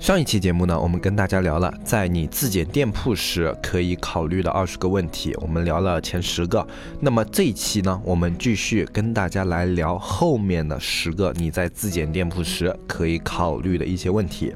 上一期节目呢，我们跟大家聊了在你自检店铺时可以考虑的二十个问题，我们聊了前十个。那么这一期呢，我们继续跟大家来聊后面的十个你在自检店铺时可以考虑的一些问题。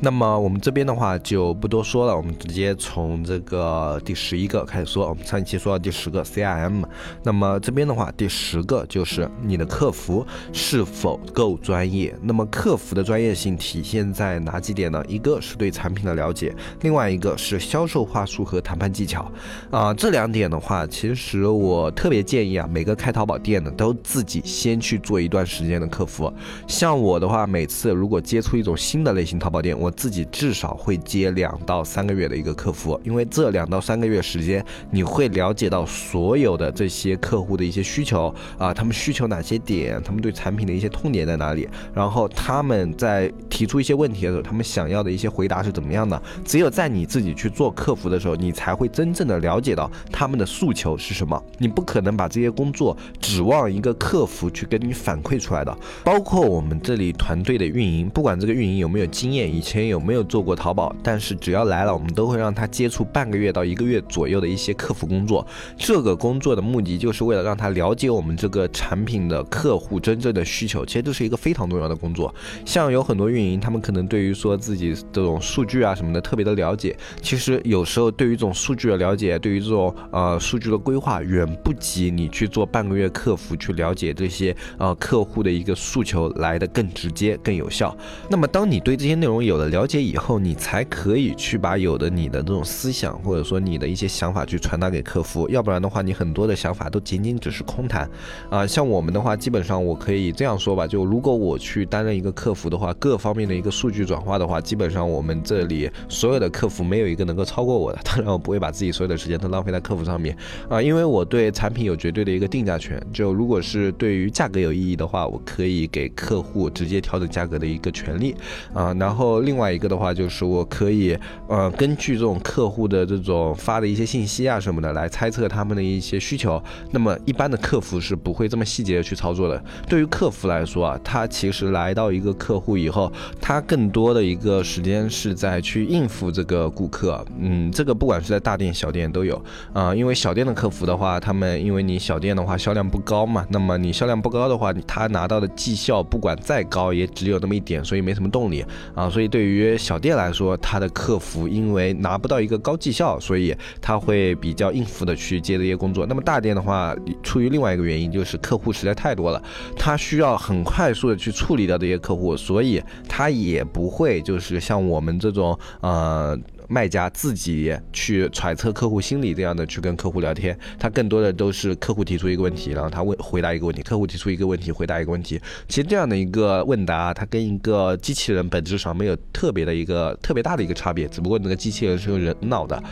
那么我们这边的话就不多说了，我们直接从这个第十一个开始说。我们上一期说到第十个 CRM，那么这边的话第十个就是你的客服是否够专业。那么客服的专业性体现在哪几点呢？一个是对产品的了解，另外一个是销售话术和谈判技巧。啊，这两点的话，其实我特别建议啊，每个开淘宝店的都自己先去做一段时间的客服。像我的话，每次如果接触一种新的类型淘宝店，我自己至少会接两到三个月的一个客服，因为这两到三个月时间，你会了解到所有的这些客户的一些需求啊，他们需求哪些点，他们对产品的一些痛点在哪里，然后他们在提出一些问题的时候，他们想要的一些回答是怎么样的。只有在你自己去做客服的时候，你才会真正的了解到他们的诉求是什么。你不可能把这些工作指望一个客服去跟你反馈出来的。包括我们这里团队的运营，不管这个运营有没有经验，以前。有没有做过淘宝？但是只要来了，我们都会让他接触半个月到一个月左右的一些客服工作。这个工作的目的就是为了让他了解我们这个产品的客户真正的需求。其实这是一个非常重要的工作。像有很多运营，他们可能对于说自己这种数据啊什么的特别的了解。其实有时候对于这种数据的了解，对于这种呃数据的规划，远不及你去做半个月客服去了解这些呃客户的一个诉求来的更直接、更有效。那么当你对这些内内容有了了解以后，你才可以去把有的你的这种思想，或者说你的一些想法去传达给客服，要不然的话，你很多的想法都仅仅只是空谈啊。像我们的话，基本上我可以这样说吧，就如果我去担任一个客服的话，各方面的一个数据转化的话，基本上我们这里所有的客服没有一个能够超过我的。当然，我不会把自己所有的时间都浪费在客服上面啊，因为我对产品有绝对的一个定价权。就如果是对于价格有意义的话，我可以给客户直接调整价格的一个权利啊。然后然后另外一个的。话就是我可以，呃，根据这种客户的这种发的一些信息啊什么的来猜测他们的一些需求。那么一般的客服是不会这么细节的去操作的。对于客服来说啊，他其实来到一个客户以后，他更多的一个时间是在去应付这个顾客。嗯，这个不管是在大店小店都有啊。因为小店的客服的话，他们因为你小店的话销量不高嘛，那么你销量不高的话，他拿到的绩效不管再高也只有那么一点，所以没什么动力啊。所以对于小店来说，他的客服因为拿不到一个高绩效，所以他会比较应付的去接这些工作。那么大店的话，出于另外一个原因，就是客户实在太多了，他需要很快速的去处理掉这些客户，所以他也不会就是像我们这种呃。卖家自己去揣测客户心理，这样的去跟客户聊天，他更多的都是客户提出一个问题，然后他问回答一个问题，客户提出一个问题，回答一个问题。其实这样的一个问答，它跟一个机器人本质上没有特别的一个特别大的一个差别，只不过那个机器人是用人脑的。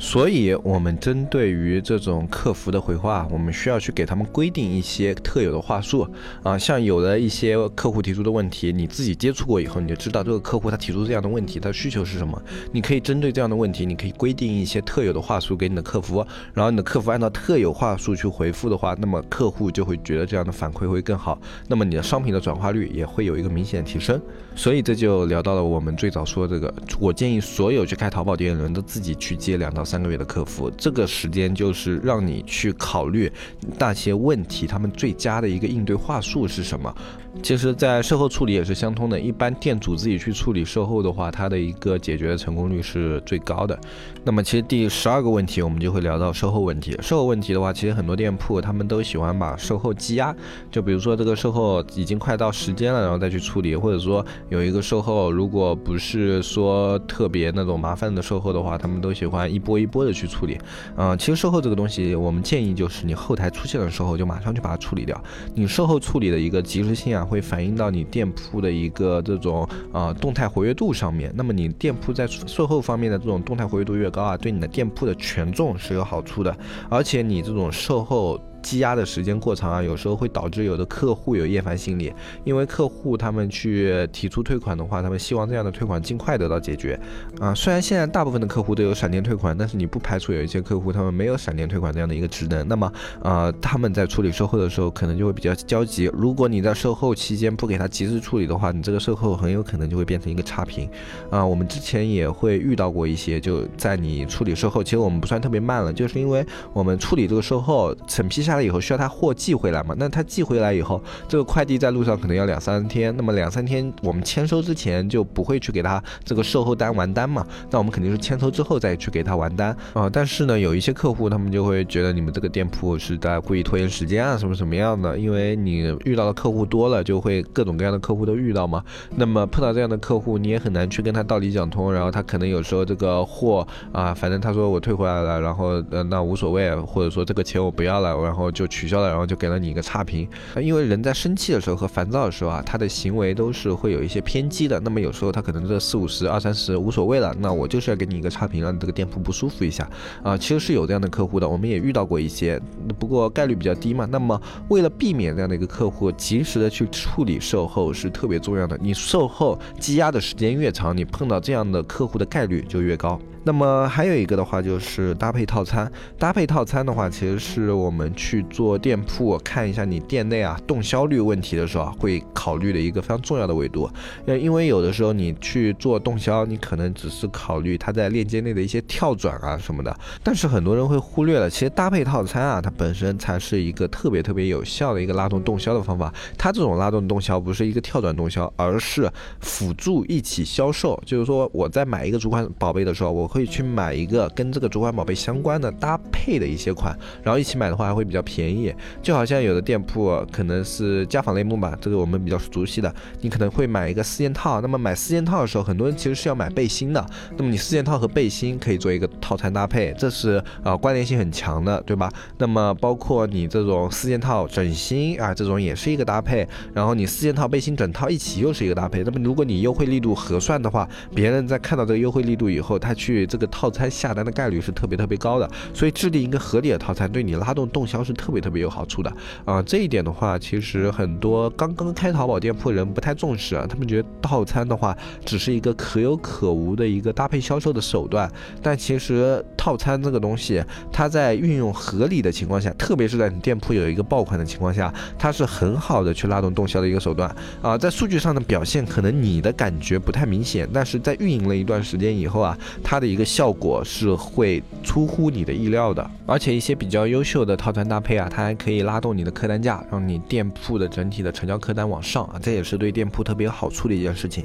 所以，我们针对于这种客服的回话，我们需要去给他们规定一些特有的话术啊。像有的一些客户提出的问题，你自己接触过以后，你就知道这个客户他提出这样的问题，他的需求是什么。你可以针对这样的问题，你可以规定一些特有的话术给你的客服，然后你的客服按照特有话术去回复的话，那么客户就会觉得这样的反馈会更好，那么你的商品的转化率也会有一个明显提升。所以这就聊到了我们最早说这个，我建议所有去开淘宝店的人都自己去接两到。三个月的客服，这个时间就是让你去考虑那些问题，他们最佳的一个应对话术是什么。其实，在售后处理也是相通的。一般店主自己去处理售后的话，它的一个解决的成功率是最高的。那么，其实第十二个问题，我们就会聊到售后问题。售后问题的话，其实很多店铺他们都喜欢把售后积压，就比如说这个售后已经快到时间了，然后再去处理，或者说有一个售后，如果不是说特别那种麻烦的售后的话，他们都喜欢一波一波的去处理。嗯，其实售后这个东西，我们建议就是你后台出现了售后，就马上去把它处理掉。你售后处理的一个及时性啊。会反映到你店铺的一个这种呃动态活跃度上面。那么你店铺在售后方面的这种动态活跃度越高啊，对你的店铺的权重是有好处的，而且你这种售后。积压的时间过长啊，有时候会导致有的客户有厌烦心理，因为客户他们去提出退款的话，他们希望这样的退款尽快得到解决啊。虽然现在大部分的客户都有闪电退款，但是你不排除有一些客户他们没有闪电退款这样的一个职能，那么呃他们在处理售后的时候可能就会比较焦急。如果你在售后期间不给他及时处理的话，你这个售后很有可能就会变成一个差评啊。我们之前也会遇到过一些，就在你处理售后，其实我们不算特别慢了，就是因为我们处理这个售后审批。下来以后需要他货寄回来嘛？那他寄回来以后，这个快递在路上可能要两三天。那么两三天我们签收之前就不会去给他这个售后单完单嘛？那我们肯定是签收之后再去给他完单啊。但是呢，有一些客户他们就会觉得你们这个店铺是在故意拖延时间啊，什么什么样的？因为你遇到的客户多了，就会各种各样的客户都遇到嘛。那么碰到这样的客户，你也很难去跟他道理讲通。然后他可能有时候这个货啊，反正他说我退回来了，然后呃那无所谓，或者说这个钱我不要了，然后。然后就取消了，然后就给了你一个差评。因为人在生气的时候和烦躁的时候啊，他的行为都是会有一些偏激的。那么有时候他可能这四五十、二三十无所谓了，那我就是要给你一个差评，让你这个店铺不舒服一下啊。其实是有这样的客户的，我们也遇到过一些，不过概率比较低嘛。那么为了避免这样的一个客户，及时的去处理售后是特别重要的。你售后积压的时间越长，你碰到这样的客户的概率就越高。那么还有一个的话就是搭配套餐，搭配套餐的话，其实是我们去做店铺看一下你店内啊动销率问题的时候，会考虑的一个非常重要的维度。呃，因为有的时候你去做动销，你可能只是考虑它在链接内的一些跳转啊什么的，但是很多人会忽略了，其实搭配套餐啊，它本身才是一个特别特别有效的一个拉动动销的方法。它这种拉动动销不是一个跳转动销，而是辅助一起销售。就是说我在买一个主款宝贝的时候，我会。会去买一个跟这个主管宝贝相关的搭配的一些款，然后一起买的话还会比较便宜。就好像有的店铺可能是家纺类目吧，这个我们比较熟悉的，你可能会买一个四件套。那么买四件套的时候，很多人其实是要买背心的。那么你四件套和背心可以做一个套餐搭配，这是啊关联性很强的，对吧？那么包括你这种四件套枕芯啊，这种也是一个搭配。然后你四件套背心整套一起又是一个搭配。那么如果你优惠力度核算的话，别人在看到这个优惠力度以后，他去。这个套餐下单的概率是特别特别高的，所以制定一个合理的套餐，对你拉动动销是特别特别有好处的啊。这一点的话，其实很多刚刚开淘宝店铺人不太重视啊，他们觉得套餐的话只是一个可有可无的一个搭配销售的手段。但其实套餐这个东西，它在运用合理的情况下，特别是在你店铺有一个爆款的情况下，它是很好的去拉动动销的一个手段啊。在数据上的表现，可能你的感觉不太明显，但是在运营了一段时间以后啊，它的一个效果是会出乎你的意料的，而且一些比较优秀的套餐搭配啊，它还可以拉动你的客单价，让你店铺的整体的成交客单往上啊，这也是对店铺特别有好处的一件事情。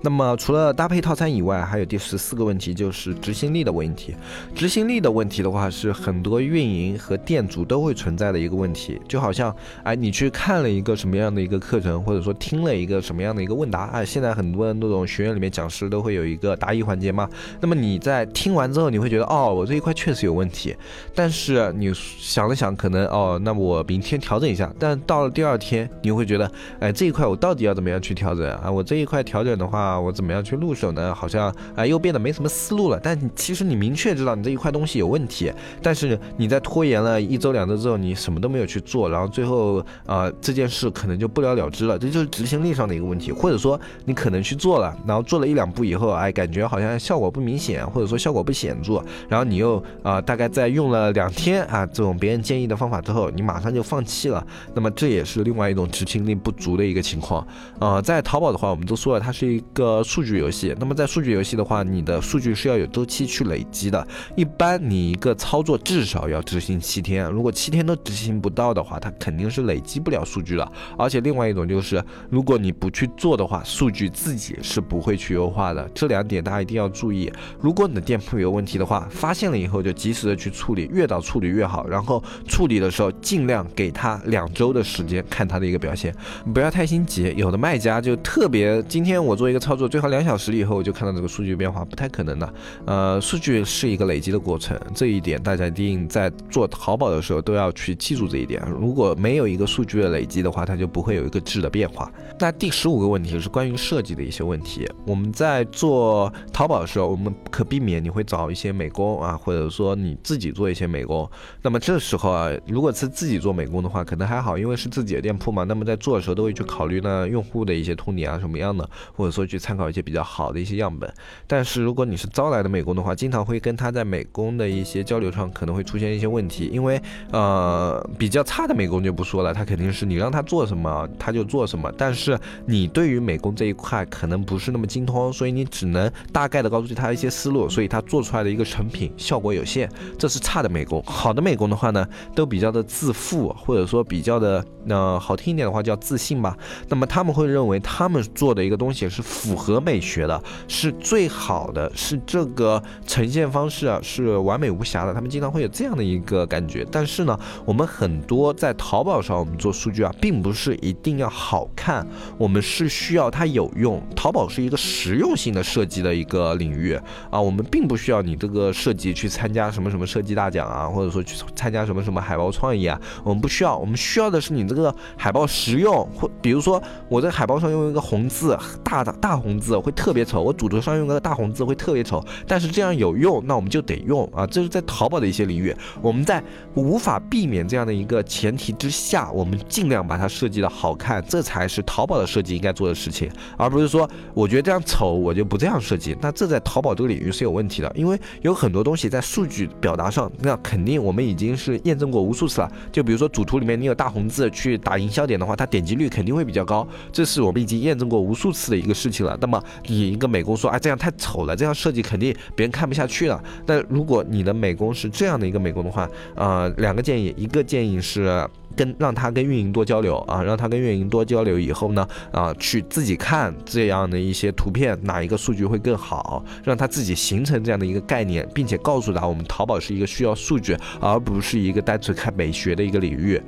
那么除了搭配套餐以外，还有第十四个问题就是执行力的问题。执行力的问题的话，是很多运营和店主都会存在的一个问题。就好像哎，你去看了一个什么样的一个课程，或者说听了一个什么样的一个问答啊，现在很多那种学院里面讲师都会有一个答疑环节嘛。那么你你在听完之后，你会觉得哦，我这一块确实有问题，但是你想了想，可能哦，那我明天调整一下。但到了第二天，你会觉得，哎，这一块我到底要怎么样去调整啊？我这一块调整的话，我怎么样去入手呢？好像啊，又变得没什么思路了。但其实你明确知道你这一块东西有问题，但是你在拖延了一周两周之后，你什么都没有去做，然后最后啊，这件事可能就不了了之了。这就是执行力上的一个问题，或者说你可能去做了，然后做了一两步以后，哎，感觉好像效果不明显，或者说效果。不显著，然后你又啊，大概在用了两天啊，这种别人建议的方法之后，你马上就放弃了，那么这也是另外一种执行力不足的一个情况啊。在淘宝的话，我们都说了，它是一个数据游戏，那么在数据游戏的话，你的数据是要有周期去累积的，一般你一个操作至少要执行七天，如果七天都执行不到的话，它肯定是累积不了数据了。而且另外一种就是，如果你不去做的话，数据自己是不会去优化的，这两点大家一定要注意。如果你的店铺有问题的话，发现了以后就及时的去处理，越早处理越好。然后处理的时候尽量给他两周的时间看他的一个表现，不要太心急。有的卖家就特别，今天我做一个操作，最好两小时以后我就看到这个数据变化，不太可能的。呃，数据是一个累积的过程，这一点大家一定在做淘宝的时候都要去记住这一点。如果没有一个数据的累积的话，它就不会有一个质的变化。那第十五个问题是关于设计的一些问题。我们在做淘宝的时候，我们可避免你会找一些美工啊，或者说你自己做一些美工。那么这时候啊，如果是自己做美工的话，可能还好，因为是自己的店铺嘛。那么在做的时候都会去考虑呢用户的一些痛点啊什么样的，或者说去参考一些比较好的一些样本。但是如果你是招来的美工的话，经常会跟他在美工的一些交流上可能会出现一些问题，因为呃比较差的美工就不说了，他肯定是你让他做什么他就做什么。但是你对于美工这一块可能不是那么精通，所以你只能大概的告诉他一些思路，所以他做出来的一个成品效果有限，这是差的美工。好的美工的话呢，都比较的自负，或者说比较的呃好听一点的话叫自信吧。那么他们会认为他们做的一个东西是符合美学的，是最好的，是这个呈现方式啊是完美无瑕的。他们经常会有这样的一个感觉。但是呢，我们很多在淘宝上我们做数据啊，并不是一定要好看，我们是需要它有用。淘宝是一个实用性的设计的一个领域啊，我们并不需要你这个设计去参加什么什么设计大奖啊，或者说去参加什么什么海报创意啊，我们不需要。我们需要的是你这个海报实用，或比如说我在海报上用一个红字，大的大红字会特别丑，我主图上用个大红字会特别丑，但是这样有用，那我们就得用啊。这是在淘宝的一些领域，我们在无法避免这样的一个前提之下，我们尽量把它设计的好看，这才是淘宝的设计应该做的事情，而不是说我觉得这样丑，我就不这样设计。那这在淘宝这个领域是有问题的，因为有很多东西在数据表达上，那肯定我们已经是验证过无数次了。就比如说主图里面你有大红字去打营销点的话，它点击率肯定会比较高，这是我们已经验证过无数次的一个事情了。那么你一个美工说，哎，这样太丑了，这样设计肯定别人看不下去了。但如果你的美工是这样的一个美工的话，呃，两个建议，一个建议是跟让他跟运营多交流啊，让他跟运营多交流以后呢，啊，去自己看这样的一些图片，哪一个数据会更好，让他自己形成这样的一个概念，并且告诉他，我们淘宝是一个需要数据，而不是一个单纯看美学的一个领域。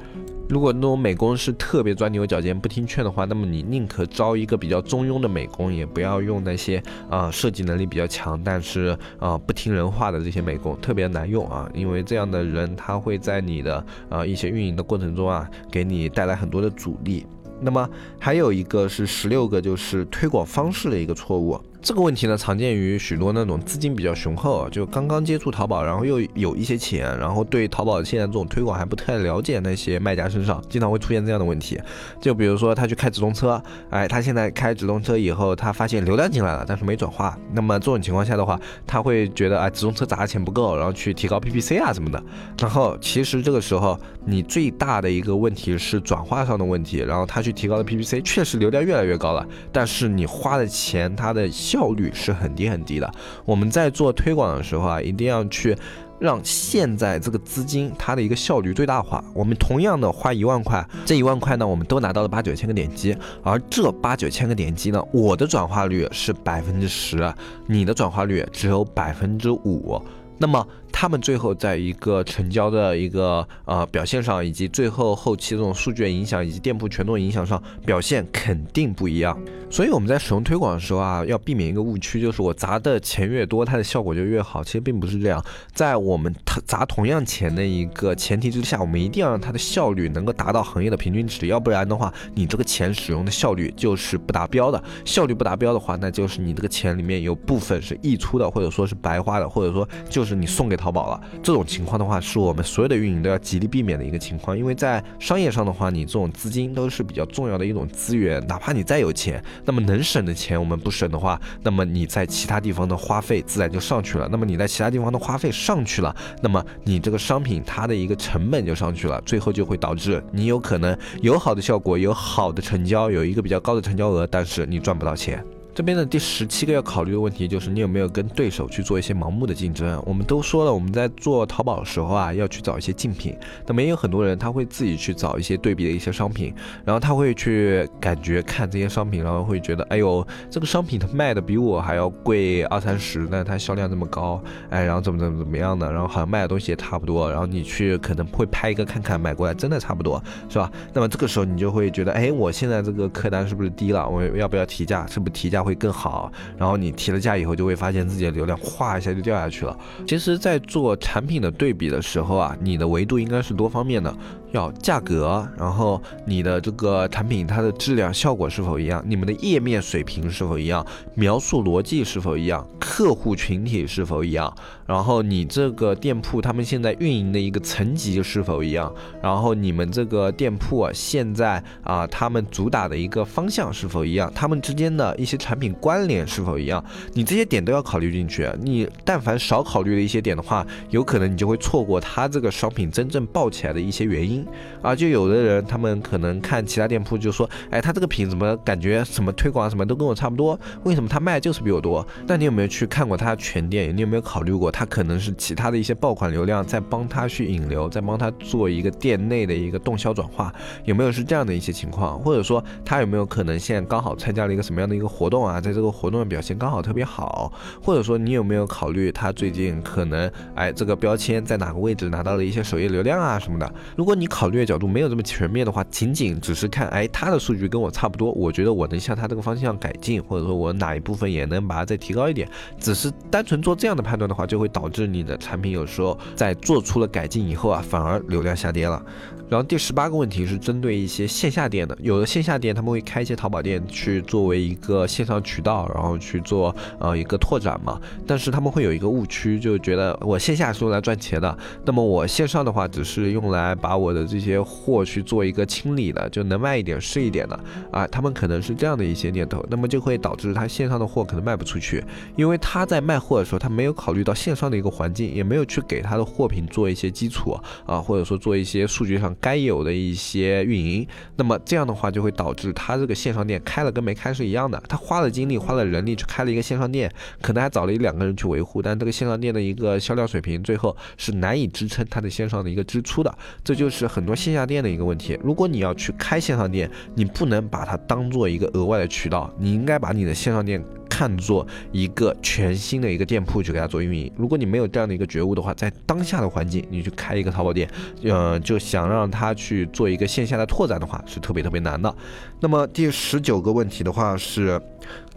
如果那种美工是特别钻牛角尖、不听劝的话，那么你宁可招一个比较中庸的美工，也不要用那些啊设计能力比较强，但是啊不听人话的这些美工，特别难用啊，因为这样的人他会在你的啊一些运营的过程中啊，给你带来很多的阻力。那么还有一个是十六个，就是推广方式的一个错误。这个问题呢，常见于许多那种资金比较雄厚，就刚刚接触淘宝，然后又有一些钱，然后对淘宝现在这种推广还不太了解那些卖家身上，经常会出现这样的问题。就比如说他去开直通车，哎，他现在开直通车以后，他发现流量进来了，但是没转化。那么这种情况下的话，他会觉得啊，直通车砸的钱不够，然后去提高 PPC 啊什么的。然后其实这个时候你最大的一个问题是转化上的问题，然后他去提高了 PPC，确实流量越来越高了，但是你花的钱，它的。效率是很低很低的。我们在做推广的时候啊，一定要去让现在这个资金它的一个效率最大化。我们同样的花一万块，这一万块呢，我们都拿到了八九千个点击，而这八九千个点击呢，我的转化率是百分之十，你的转化率只有百分之五，那么。他们最后在一个成交的一个呃表现上，以及最后后期这种数据的影响以及店铺权重影响上，表现肯定不一样。所以我们在使用推广的时候啊，要避免一个误区，就是我砸的钱越多，它的效果就越好。其实并不是这样，在我们砸同样钱的一个前提之下，我们一定要让它的效率能够达到行业的平均值，要不然的话，你这个钱使用的效率就是不达标的。效率不达标的话，那就是你这个钱里面有部分是溢出的，或者说是白花的，或者说就是你送给淘淘宝了。这种情况的话，是我们所有的运营都要极力避免的一个情况，因为在商业上的话，你这种资金都是比较重要的一种资源，哪怕你再有钱，那么能省的钱我们不省的话，那么你在其他地方的花费自然就上去了。那么你在其他地方的花费上去了，那么你这个商品它的一个成本就上去了，最后就会导致你有可能有好的效果，有好的成交，有一个比较高的成交额，但是你赚不到钱。这边的第十七个要考虑的问题就是你有没有跟对手去做一些盲目的竞争。我们都说了，我们在做淘宝的时候啊，要去找一些竞品。那么也有很多人他会自己去找一些对比的一些商品，然后他会去感觉看这些商品，然后会觉得，哎呦，这个商品它卖的比我还要贵二三十，但它销量这么高，哎，然后怎么怎么怎么样的，然后好像卖的东西也差不多，然后你去可能会拍一个看看，买过来真的差不多，是吧？那么这个时候你就会觉得，哎，我现在这个客单是不是低了？我要不要提价？是不是提价？会更好。然后你提了价以后，就会发现自己的流量哗一下就掉下去了。其实，在做产品的对比的时候啊，你的维度应该是多方面的。要价格，然后你的这个产品它的质量效果是否一样？你们的页面水平是否一样？描述逻辑是否一样？客户群体是否一样？然后你这个店铺他们现在运营的一个层级是否一样？然后你们这个店铺现在啊他们主打的一个方向是否一样？他们之间的一些产品关联是否一样？你这些点都要考虑进去。你但凡少考虑了一些点的话，有可能你就会错过它这个商品真正爆起来的一些原因。啊，就有的人他们可能看其他店铺就说，哎，他这个品怎么感觉什么推广什么都跟我差不多，为什么他卖就是比我多？那你有没有去看过他全店？你有没有考虑过他可能是其他的一些爆款流量在帮他去引流，在帮他做一个店内的一个动销转化？有没有是这样的一些情况？或者说他有没有可能现在刚好参加了一个什么样的一个活动啊？在这个活动的表现刚好特别好？或者说你有没有考虑他最近可能哎这个标签在哪个位置拿到了一些首页流量啊什么的？如果你考虑的。角度没有这么全面的话，仅仅只是看，哎，他的数据跟我差不多，我觉得我能向他这个方向改进，或者说我哪一部分也能把它再提高一点。只是单纯做这样的判断的话，就会导致你的产品有时候在做出了改进以后啊，反而流量下跌了。然后第十八个问题是针对一些线下店的，有的线下店他们会开一些淘宝店去作为一个线上渠道，然后去做呃一个拓展嘛。但是他们会有一个误区，就觉得我线下是用来赚钱的，那么我线上的话只是用来把我的这些货去做一个清理的，就能卖一点是一点的啊。他们可能是这样的一些念头，那么就会导致他线上的货可能卖不出去，因为他在卖货的时候他没有考虑到线上的一个环境，也没有去给他的货品做一些基础啊，或者说做一些数据上。该有的一些运营，那么这样的话就会导致他这个线上店开了跟没开是一样的。他花了精力、花了人力去开了一个线上店，可能还找了一两个人去维护，但这个线上店的一个销量水平最后是难以支撑他的线上的一个支出的。这就是很多线下店的一个问题。如果你要去开线上店，你不能把它当做一个额外的渠道，你应该把你的线上店。看作一个全新的一个店铺去给他做运营。如果你没有这样的一个觉悟的话，在当下的环境，你去开一个淘宝店，呃，就想让他去做一个线下的拓展的话，是特别特别难的。那么第十九个问题的话是。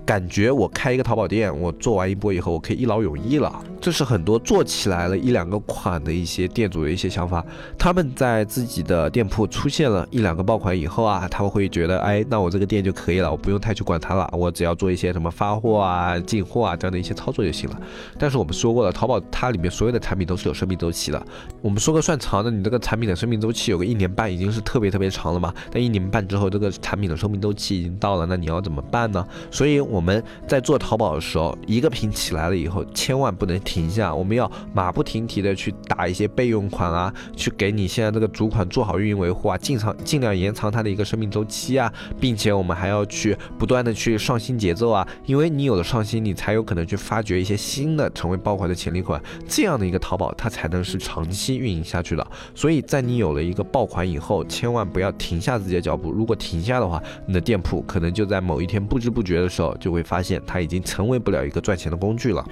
感觉我开一个淘宝店，我做完一波以后，我可以一劳永逸了。这是很多做起来了一两个款的一些店主的一些想法。他们在自己的店铺出现了一两个爆款以后啊，他们会觉得，哎，那我这个店就可以了，我不用太去管它了，我只要做一些什么发货啊、进货啊这样的一些操作就行了。但是我们说过了，淘宝它里面所有的产品都是有生命周期的。我们说个算长的，你这个产品的生命周期有个一年半，已经是特别特别长了嘛。但一年半之后，这个产品的生命周期已经到了，那你要怎么办呢？所以。我们在做淘宝的时候，一个品起来了以后，千万不能停下，我们要马不停蹄的去打一些备用款啊，去给你现在这个主款做好运营维护啊，尽长尽量延长它的一个生命周期啊，并且我们还要去不断的去上新节奏啊，因为你有了上新，你才有可能去发掘一些新的成为爆款的潜力款，这样的一个淘宝它才能是长期运营下去的。所以在你有了一个爆款以后，千万不要停下自己的脚步，如果停下的话，你的店铺可能就在某一天不知不觉的时候。就会发现它已经成为不了一个赚钱的工具了。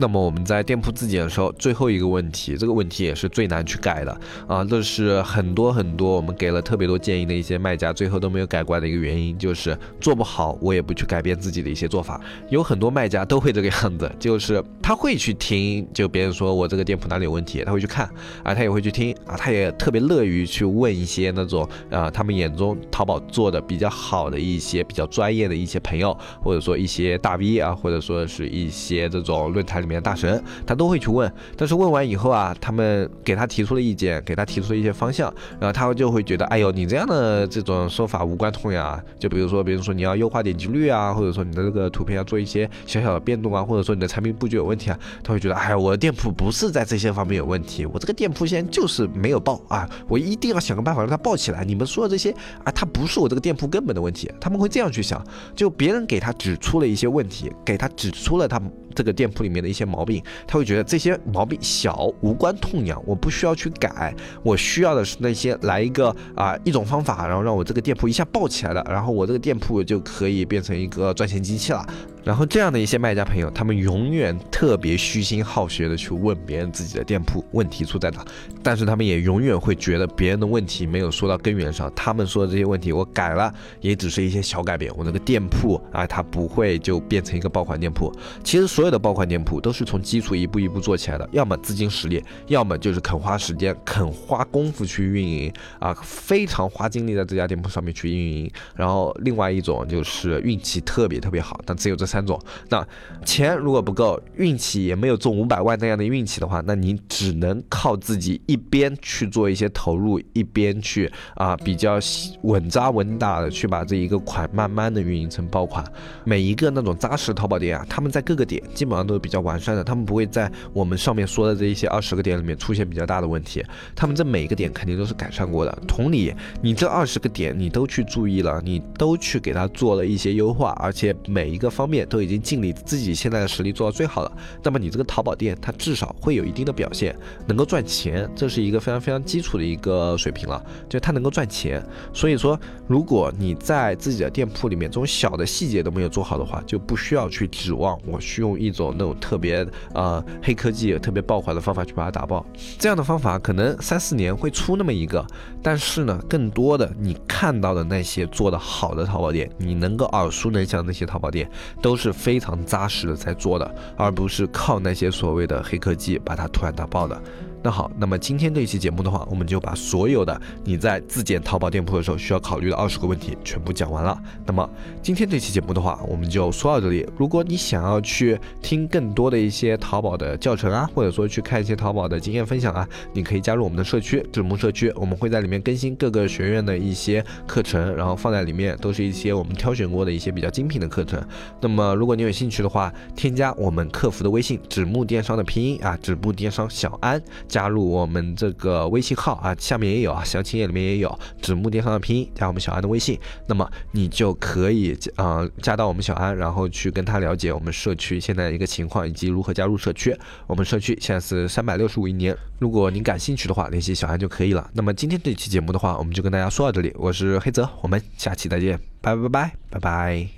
那么我们在店铺自检的时候，最后一个问题，这个问题也是最难去改的啊！这是很多很多我们给了特别多建议的一些卖家，最后都没有改过来的一个原因，就是做不好，我也不去改变自己的一些做法。有很多卖家都会这个样子，就是他会去听，就别人说我这个店铺哪里有问题，他会去看啊，他也会去听啊，他也特别乐于去问一些那种啊，他们眼中淘宝做的比较好的一些比较专业的一些朋友，或者说一些大 V 啊，或者说是一些这种论坛里里。面大神他都会去问，但是问完以后啊，他们给他提出了意见，给他提出了一些方向，然后他就会觉得，哎呦，你这样的这种说法无关痛痒啊。就比如说，比如说你要优化点击率啊，或者说你的这个图片要做一些小小的变动啊，或者说你的产品布局有问题啊，他会觉得，哎，我的店铺不是在这些方面有问题，我这个店铺现在就是没有爆啊，我一定要想个办法让它爆起来。你们说的这些啊，它不是我这个店铺根本的问题，他们会这样去想。就别人给他指出了一些问题，给他指出了他这个店铺里面的一些。毛病，他会觉得这些毛病小，无关痛痒，我不需要去改，我需要的是那些来一个啊一种方法，然后让我这个店铺一下爆起来了，然后我这个店铺就可以变成一个赚钱机器了。然后这样的一些卖家朋友，他们永远特别虚心好学的去问别人自己的店铺问题出在哪，但是他们也永远会觉得别人的问题没有说到根源上，他们说的这些问题我改了，也只是一些小改变，我那个店铺啊，它不会就变成一个爆款店铺。其实所有的爆款店铺都是从基础一步一步做起来的，要么资金实力，要么就是肯花时间、肯花功夫去运营啊，非常花精力在这家店铺上面去运营。然后另外一种就是运气特别特别好，但只有这三。种，那钱如果不够，运气也没有中五百万那样的运气的话，那你只能靠自己一边去做一些投入，一边去啊比较稳扎稳打的去把这一个款慢慢的运营成爆款。每一个那种扎实淘宝店啊，他们在各个点基本上都是比较完善的，他们不会在我们上面说的这一些二十个点里面出现比较大的问题，他们这每一个点肯定都是改善过的。同理，你这二十个点你都去注意了，你都去给他做了一些优化，而且每一个方面。都已经尽力自己现在的实力做到最好了，那么你这个淘宝店它至少会有一定的表现，能够赚钱，这是一个非常非常基础的一个水平了，就它能够赚钱。所以说，如果你在自己的店铺里面这种小的细节都没有做好的话，就不需要去指望我去用一种那种特别呃黑科技、特别爆款的方法去把它打爆。这样的方法可能三四年会出那么一个，但是呢，更多的你看到的那些做的好的淘宝店，你能够耳熟能详的那些淘宝店都。都是非常扎实的在做的，而不是靠那些所谓的黑科技把它突然打爆的。那好，那么今天这一期节目的话，我们就把所有的你在自建淘宝店铺的时候需要考虑的二十个问题全部讲完了。那么今天这期节目的话，我们就说到这里。如果你想要去听更多的一些淘宝的教程啊，或者说去看一些淘宝的经验分享啊，你可以加入我们的社区纸木社区，我们会在里面更新各个学院的一些课程，然后放在里面都是一些我们挑选过的一些比较精品的课程。那么如果你有兴趣的话，添加我们客服的微信指木电商的拼音啊，指木电商小安。加入我们这个微信号啊，下面也有啊，详情页里面也有指木电商的拼音，加我们小安的微信，那么你就可以啊加到我们小安，然后去跟他了解我们社区现在一个情况以及如何加入社区。我们社区现在是三百六十五一年，如果您感兴趣的话，联系小安就可以了。那么今天这期节目的话，我们就跟大家说到这里，我是黑泽，我们下期再见，拜拜拜拜拜拜。